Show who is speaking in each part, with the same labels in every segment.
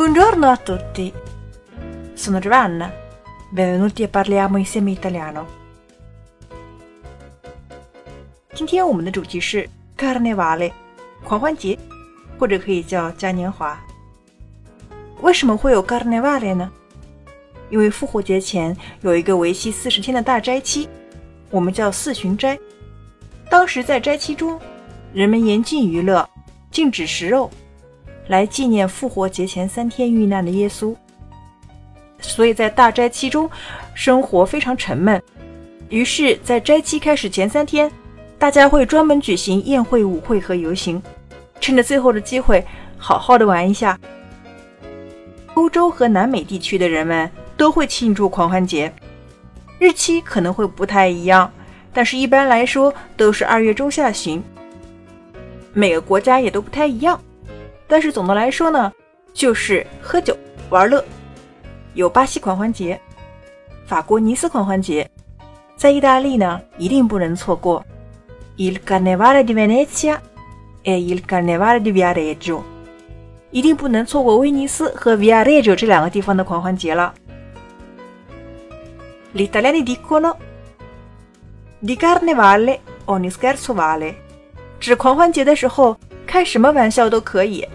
Speaker 1: Buongiorno a tutti. Sono Giovanna. Benvenuti a parliamo insieme italiano. 今天我们的主题是 Carnevale，狂欢节，或者可以叫嘉年华。为什么会有 Carnevale 呢？因为复活节前有一个为期四十天的大斋期，我们叫四旬斋。当时在斋期中，人们严禁娱乐，禁止食肉。来纪念复活节前三天遇难的耶稣，所以在大斋期中生活非常沉闷。于是，在斋期开始前三天，大家会专门举行宴会、舞会和游行，趁着最后的机会好好的玩一下。欧洲和南美地区的人们都会庆祝狂欢节，日期可能会不太一样，但是一般来说都是二月中下旬。每个国家也都不太一样。但是总的来说呢，就是喝酒玩乐。有巴西狂欢节，法国尼斯狂欢节，在意大利呢一定不能错过。Il Carnevale di Venezia e il Carnevale di Viareggio，一定不能错过威尼斯和 Viareggio 这两个地方的狂欢节了。Gli italiani dicono di Carnevale ogni scherzo vale，指狂欢节的时候开什么玩笑都可以。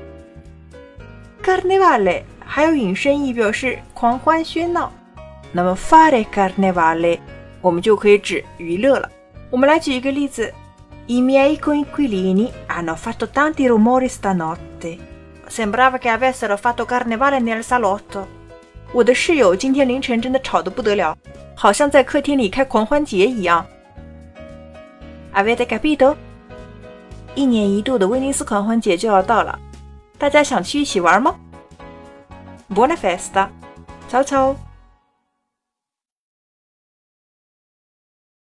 Speaker 1: Carnevale 还有引申义，表示狂欢喧闹。那么 fare carnevale 我们就可以指娱乐了。我们来举一个例子：I miei coinquilini hanno fatto tanti rumori stanotte. Sembrava che avessero fatto carnevale nel salotto. 我的室友今天凌晨真的吵得不得了，好像在客厅里开狂欢节一样。Avete capito？一年一度的威尼斯狂欢节就要到了。大家想去一起玩吗？Buona festa，ciao ciao。